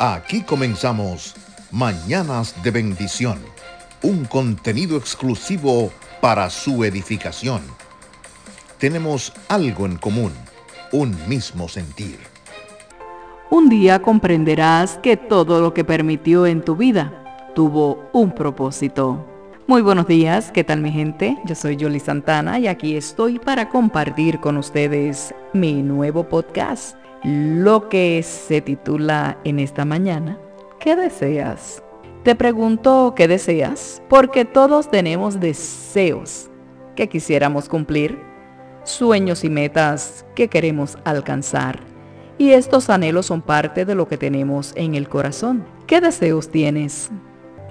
Aquí comenzamos Mañanas de Bendición, un contenido exclusivo para su edificación. Tenemos algo en común, un mismo sentir. Un día comprenderás que todo lo que permitió en tu vida tuvo un propósito. Muy buenos días, ¿qué tal mi gente? Yo soy Yoli Santana y aquí estoy para compartir con ustedes mi nuevo podcast, lo que se titula en esta mañana, ¿qué deseas? Te pregunto qué deseas porque todos tenemos deseos que quisiéramos cumplir, sueños y metas que queremos alcanzar. Y estos anhelos son parte de lo que tenemos en el corazón. ¿Qué deseos tienes?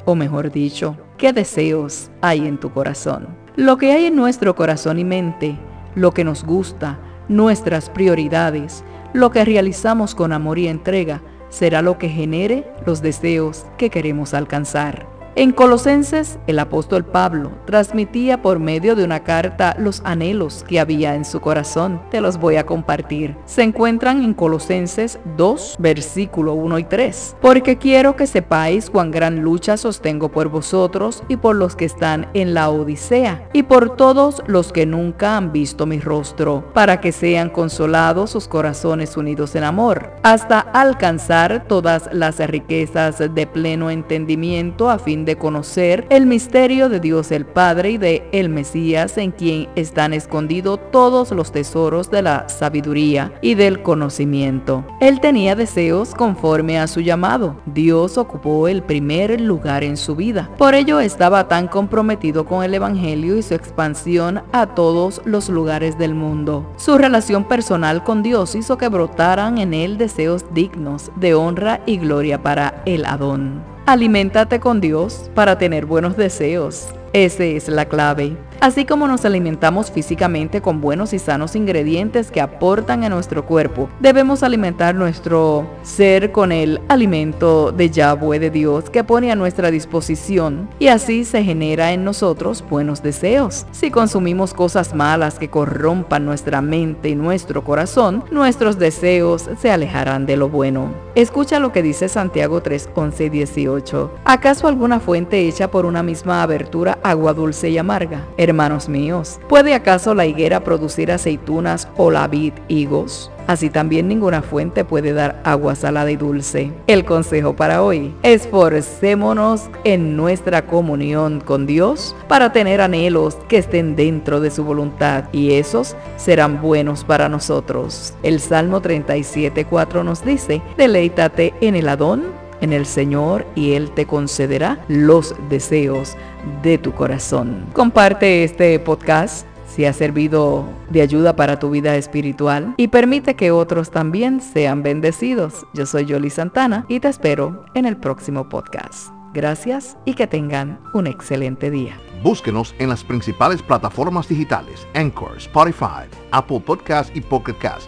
O mejor dicho, ¿Qué deseos hay en tu corazón? Lo que hay en nuestro corazón y mente, lo que nos gusta, nuestras prioridades, lo que realizamos con amor y entrega, será lo que genere los deseos que queremos alcanzar. En Colosenses, el apóstol Pablo transmitía por medio de una carta los anhelos que había en su corazón. Te los voy a compartir. Se encuentran en Colosenses 2, versículo 1 y 3. Porque quiero que sepáis cuán gran lucha sostengo por vosotros y por los que están en la Odisea y por todos los que nunca han visto mi rostro, para que sean consolados sus corazones unidos en amor, hasta alcanzar todas las riquezas de pleno entendimiento a fin de de conocer el misterio de Dios el Padre y de el Mesías en quien están escondidos todos los tesoros de la sabiduría y del conocimiento. Él tenía deseos conforme a su llamado. Dios ocupó el primer lugar en su vida. Por ello estaba tan comprometido con el Evangelio y su expansión a todos los lugares del mundo. Su relación personal con Dios hizo que brotaran en él deseos dignos de honra y gloria para el Adón. Aliméntate con Dios para tener buenos deseos. Esa es la clave. Así como nos alimentamos físicamente con buenos y sanos ingredientes que aportan a nuestro cuerpo, debemos alimentar nuestro ser con el alimento de Yahweh de Dios que pone a nuestra disposición y así se genera en nosotros buenos deseos. Si consumimos cosas malas que corrompan nuestra mente y nuestro corazón, nuestros deseos se alejarán de lo bueno. Escucha lo que dice Santiago 3, 11 y 18. ¿Acaso alguna fuente hecha por una misma abertura agua dulce y amarga? Hermanos míos, ¿puede acaso la higuera producir aceitunas o la vid higos? Así también ninguna fuente puede dar agua salada y dulce. El consejo para hoy, esforcémonos en nuestra comunión con Dios para tener anhelos que estén dentro de su voluntad y esos serán buenos para nosotros. El Salmo 37.4 nos dice, deleítate en el Adón en el Señor y Él te concederá los deseos de tu corazón. Comparte este podcast si ha servido de ayuda para tu vida espiritual y permite que otros también sean bendecidos. Yo soy Yoli Santana y te espero en el próximo podcast. Gracias y que tengan un excelente día. Búsquenos en las principales plataformas digitales, Anchor, Spotify, Apple Podcast y Pocket Cast